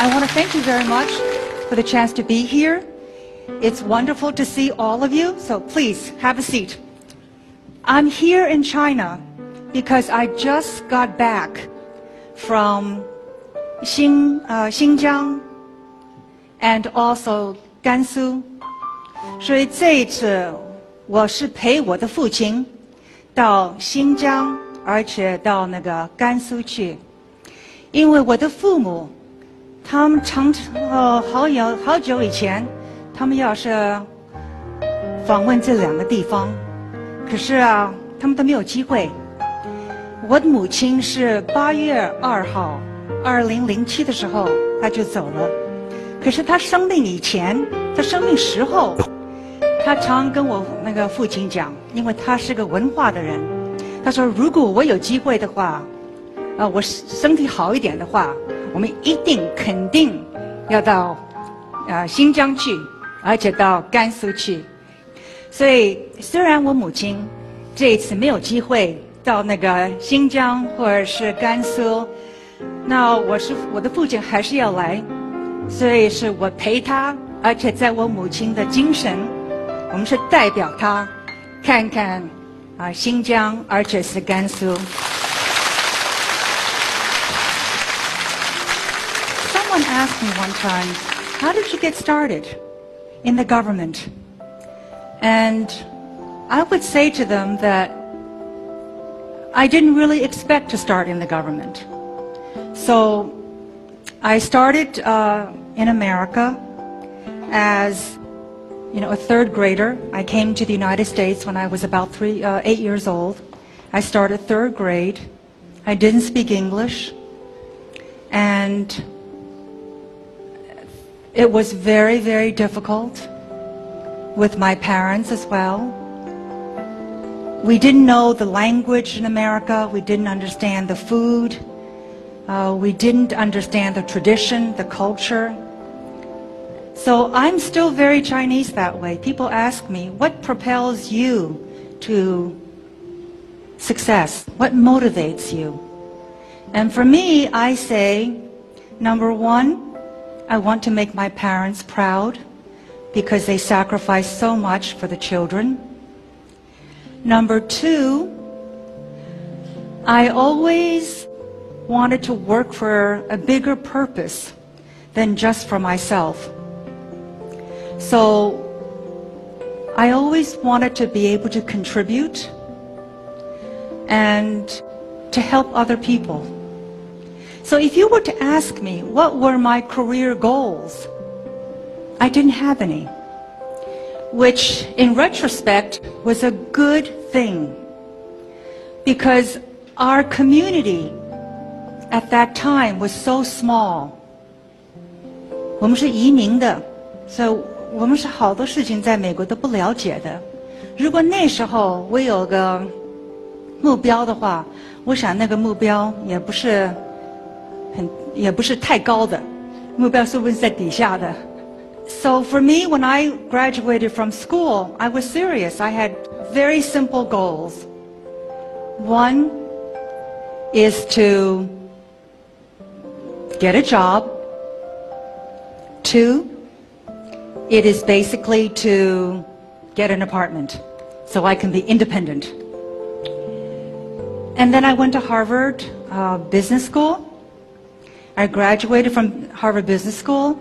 I want to thank you very much for the chance to be here. It's wonderful to see all of you, so please have a seat. I'm here in China because I just got back from Xin, uh, Xinjiang and also Gansu. 所以这一次我是陪我的父亲到新疆，而且到那个甘肃去，因为我的父母 他们常呃好有好久以前，他们要是访问这两个地方，可是啊，他们都没有机会。我的母亲是八月二号，二零零七的时候，她就走了。可是她生病以前，她生病时候，她常跟我那个父亲讲，因为他是个文化的人，他说如果我有机会的话，啊，我身体好一点的话，我们一定肯定要到啊新疆去，而且到甘肃去。所以虽然我母亲这一次没有机会。到那个新疆或者是甘肃，那我是我的父亲还是要来，所以是我陪他，而且在我母亲的精神，我们是代表他看看啊新疆，而且是甘肃。Someone asked me one time, "How did you get started in the government?" And I would say to them that. I didn't really expect to start in the government. So I started uh, in America as you know, a third grader. I came to the United States when I was about three, uh, eight years old. I started third grade. I didn't speak English. And it was very, very difficult with my parents as well. We didn't know the language in America. We didn't understand the food. Uh, we didn't understand the tradition, the culture. So I'm still very Chinese that way. People ask me, what propels you to success? What motivates you? And for me, I say, number one, I want to make my parents proud because they sacrificed so much for the children. Number two, I always wanted to work for a bigger purpose than just for myself. So I always wanted to be able to contribute and to help other people. So if you were to ask me what were my career goals, I didn't have any which in retrospect was a good thing because our community at that time was so small. 我们是移民的，所以我们是好多事情在美国都不了解的。如果那时候我有个目标的话，我想那个目标也不是 很，也不是太高的，目标是不是在底下的？so for me, when I graduated from school, I was serious. I had very simple goals. One is to get a job. Two, it is basically to get an apartment so I can be independent. And then I went to Harvard uh, Business School. I graduated from Harvard Business School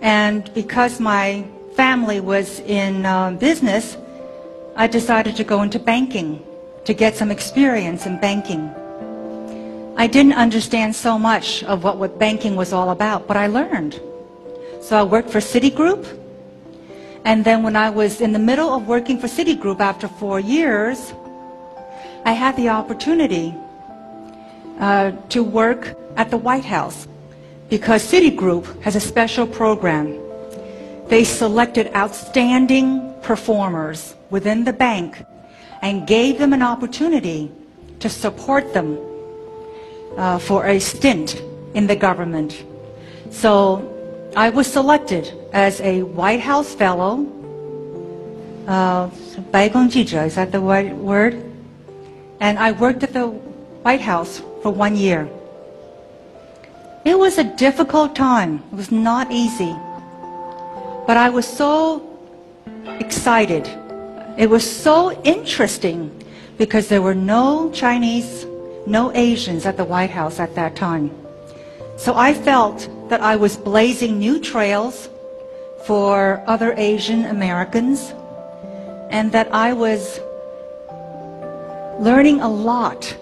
and because my family was in uh, business, I decided to go into banking to get some experience in banking. I didn't understand so much of what, what banking was all about, but I learned. So I worked for Citigroup. And then when I was in the middle of working for Citigroup after four years, I had the opportunity uh, to work at the White House because Citigroup has a special program. They selected outstanding performers within the bank and gave them an opportunity to support them uh, for a stint in the government. So I was selected as a White House Fellow. Uh, is that the right word? And I worked at the White House for one year. It was a difficult time. It was not easy. But I was so excited. It was so interesting because there were no Chinese, no Asians at the White House at that time. So I felt that I was blazing new trails for other Asian Americans and that I was learning a lot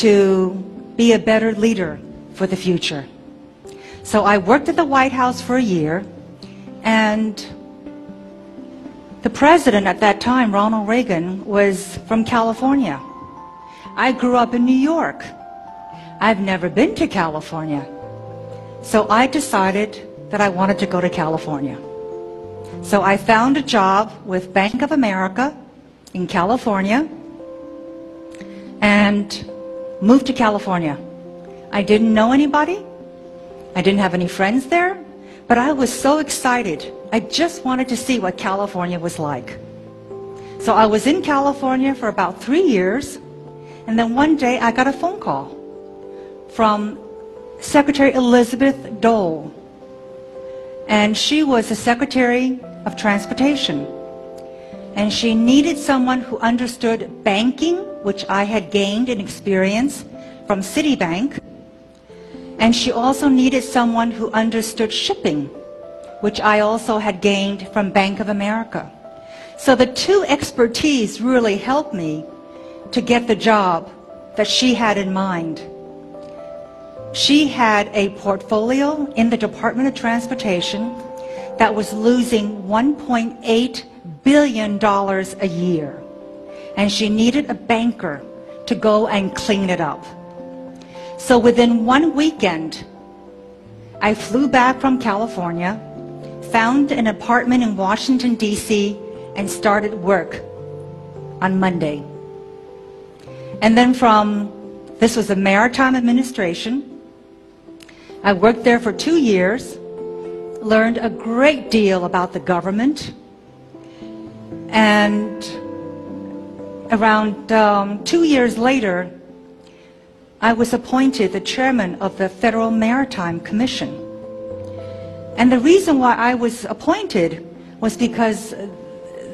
to be a better leader for the future. So I worked at the White House for a year and the president at that time, Ronald Reagan, was from California. I grew up in New York. I've never been to California. So I decided that I wanted to go to California. So I found a job with Bank of America in California and moved to California. I didn't know anybody. I didn't have any friends there, but I was so excited. I just wanted to see what California was like. So I was in California for about three years, and then one day I got a phone call from Secretary Elizabeth Dole. And she was the Secretary of Transportation. And she needed someone who understood banking, which I had gained in experience from Citibank. And she also needed someone who understood shipping, which I also had gained from Bank of America. So the two expertise really helped me to get the job that she had in mind. She had a portfolio in the Department of Transportation that was losing $1.8 billion a year. And she needed a banker to go and clean it up. So within one weekend, I flew back from California, found an apartment in Washington, D.C., and started work on Monday. And then from, this was the Maritime Administration, I worked there for two years, learned a great deal about the government, and around um, two years later, I was appointed the chairman of the Federal Maritime Commission. And the reason why I was appointed was because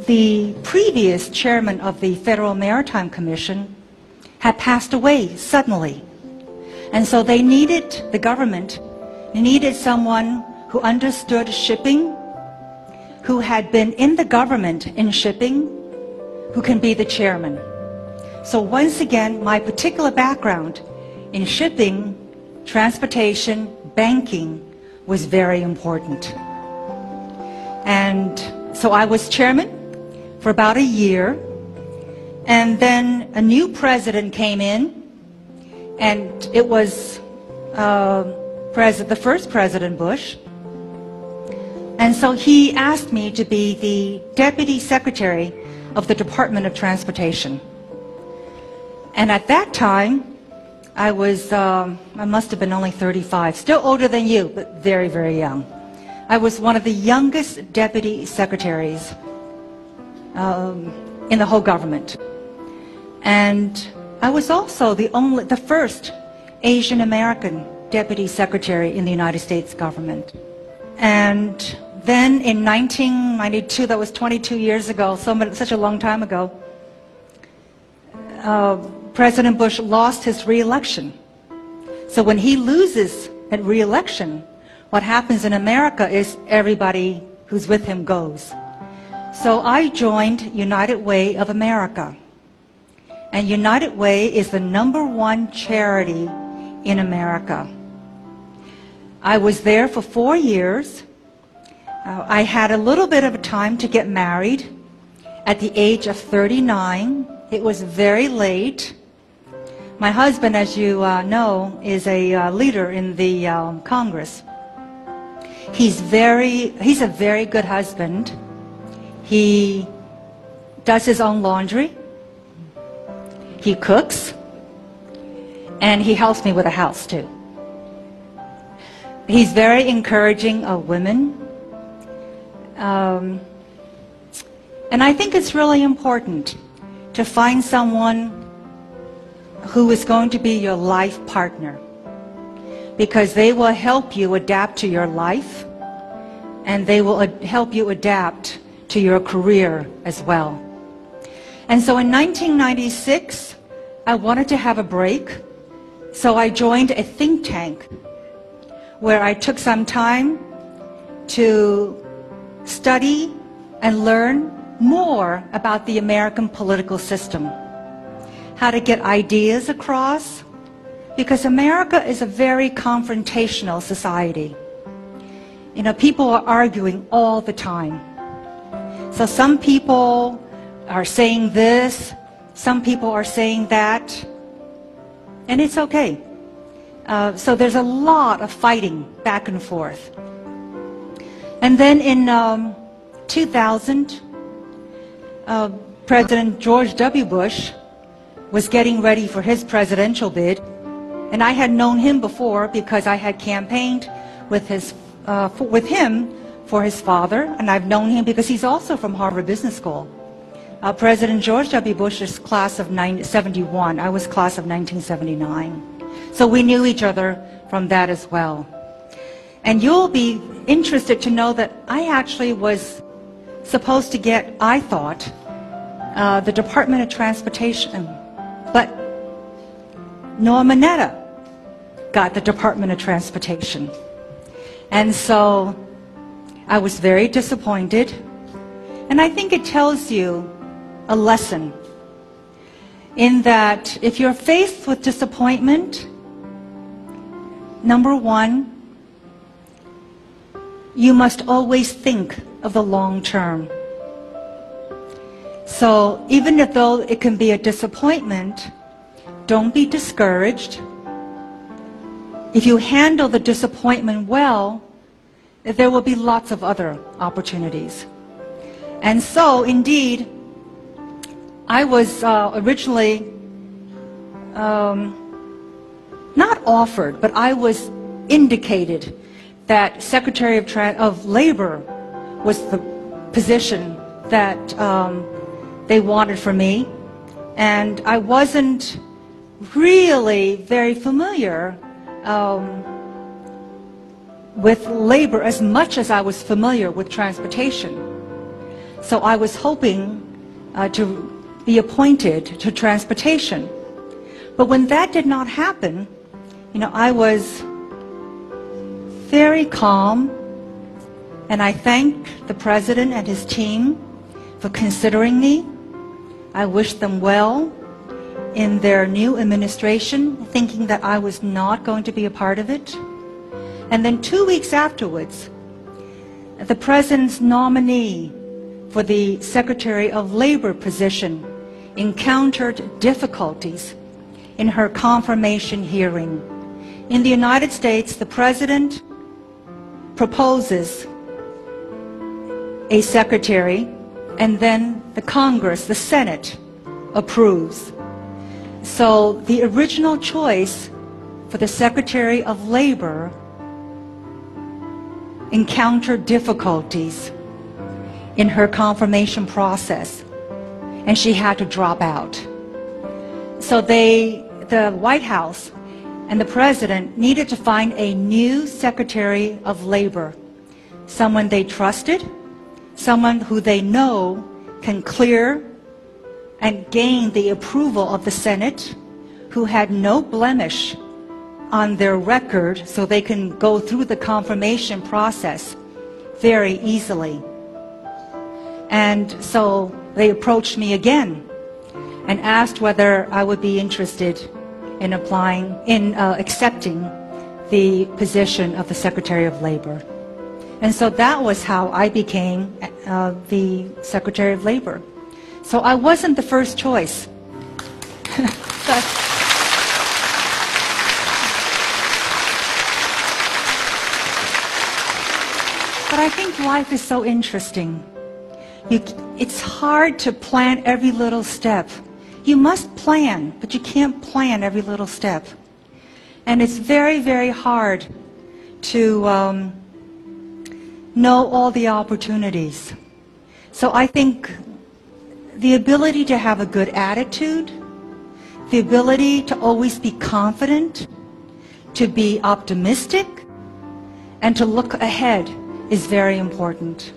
the previous chairman of the Federal Maritime Commission had passed away suddenly. And so they needed, the government needed someone who understood shipping, who had been in the government in shipping, who can be the chairman. So once again, my particular background in shipping, transportation, banking was very important. And so I was chairman for about a year. And then a new president came in and it was uh, the first President Bush. And so he asked me to be the Deputy Secretary of the Department of Transportation. And at that time, I was, um, I must have been only 35, still older than you, but very, very young. I was one of the youngest deputy secretaries um, in the whole government. And I was also the only, the first Asian American deputy secretary in the United States government. And then in 1992, that was 22 years ago, so much, such a long time ago, uh, President Bush lost his reelection. So when he loses at reelection, what happens in America is everybody who's with him goes. So I joined United Way of America. And United Way is the number one charity in America. I was there for four years. Uh, I had a little bit of a time to get married at the age of 39. It was very late. My husband, as you uh, know, is a uh, leader in the um, Congress. He's very, he's a very good husband. He does his own laundry. He cooks, and he helps me with the house too. He's very encouraging of women. Um, and I think it's really important to find someone who is going to be your life partner. because they will help you adapt to your life and they will help you adapt to your career as well. And so in 1996, I wanted to have a break, so I joined a think tank where I took some time to study and learn more about the American political system, how to get ideas across, because America is a very confrontational society. You know, people are arguing all the time. So some people are saying this, some people are saying that, and it's okay. Uh, so there's a lot of fighting back and forth. And then in um, 2000, uh, President George W. Bush was getting ready for his presidential bid, and I had known him before because I had campaigned with his uh, for, with him for his father, and I've known him because he's also from Harvard Business School. Uh, President George W. Bush is class of 71. I was class of 1979. So we knew each other from that as well. And you'll be interested to know that I actually was supposed to get, I thought, uh, the Department of Transportation. But Norm Mineta got the Department of Transportation. And so I was very disappointed. And I think it tells you a lesson in that if you're faced with disappointment, number one, you must always think of the long term. So even though it can be a disappointment, don't be discouraged. If you handle the disappointment well, there will be lots of other opportunities. And so, indeed, I was uh, originally um, not offered, but I was indicated that Secretary of, of Labor was the position that um, they wanted for me. And I wasn't really very familiar um, with labor as much as I was familiar with transportation. So I was hoping uh, to be appointed to transportation. But when that did not happen, you know, I was very calm and I thank the president and his team for considering me. I wished them well in their new administration, thinking that I was not going to be a part of it. And then two weeks afterwards, the president's nominee for the Secretary of Labor position encountered difficulties in her confirmation hearing. In the United States, the president proposes a secretary, and then the Congress, the Senate, approves. So the original choice for the Secretary of Labor encountered difficulties in her confirmation process and she had to drop out. So they, the White House and the president needed to find a new Secretary of Labor, someone they trusted, someone who they know can clear and gain the approval of the Senate, who had no blemish on their record so they can go through the confirmation process very easily. And so they approached me again and asked whether I would be interested in applying, in uh, accepting the position of the Secretary of Labor. And so that was how I became uh, the Secretary of Labor. So I wasn't the first choice. but, I think life is so interesting. You, it's hard to plan every little step. You must plan, but you can't plan every little step. And it's very, very hard to um, know all the opportunities. So I think the ability to have a good attitude, the ability to always be confident, to be optimistic and to look ahead is very important.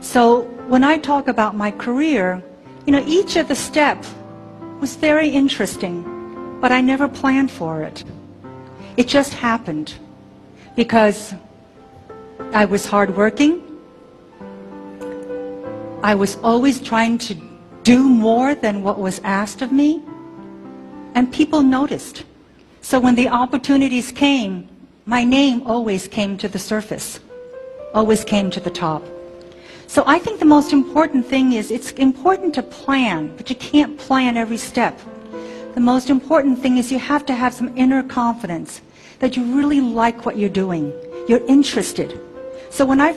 So when I talk about my career, you know, each of the steps was very interesting, but I never planned for it. It just happened because I was hardworking. I was always trying to do more than what was asked of me. And people noticed. So when the opportunities came, my name always came to the surface, always came to the top. So I think the most important thing is it's important to plan, but you can't plan every step. The most important thing is you have to have some inner confidence that you really like what you're doing. You're interested. So when I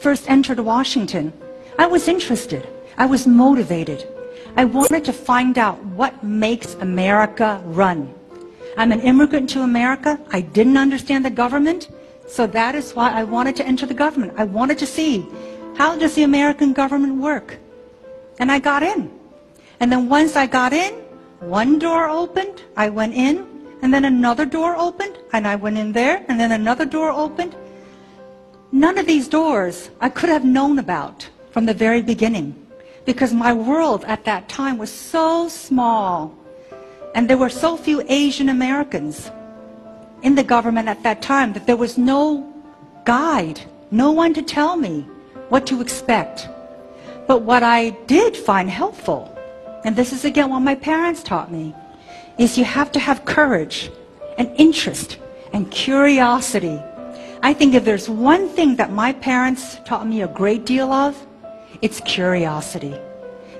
first entered Washington, I was interested. I was motivated. I wanted to find out what makes America run. I'm an immigrant to America. I didn't understand the government. So that is why I wanted to enter the government. I wanted to see how does the American government work? And I got in. And then once I got in, one door opened, I went in, and then another door opened, and I went in there, and then another door opened. None of these doors I could have known about from the very beginning because my world at that time was so small and there were so few Asian Americans in the government at that time that there was no guide, no one to tell me what to expect. But what I did find helpful, and this is again what my parents taught me, is you have to have courage and interest and curiosity. I think if there's one thing that my parents taught me a great deal of, it's curiosity.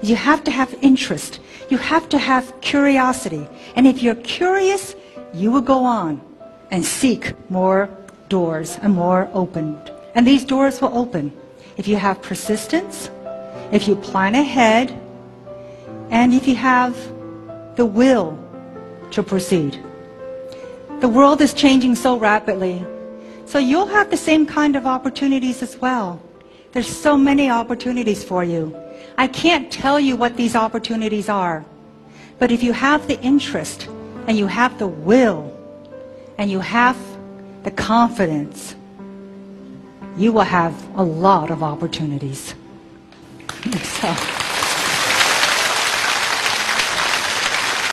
You have to have interest. You have to have curiosity. And if you're curious, you will go on and seek more doors and more opened. And these doors will open if you have persistence, if you plan ahead, and if you have the will to proceed. The world is changing so rapidly. So you'll have the same kind of opportunities as well. There's so many opportunities for you. I can't tell you what these opportunities are. But if you have the interest and you have the will and you have the confidence, you will have a lot of opportunities. So.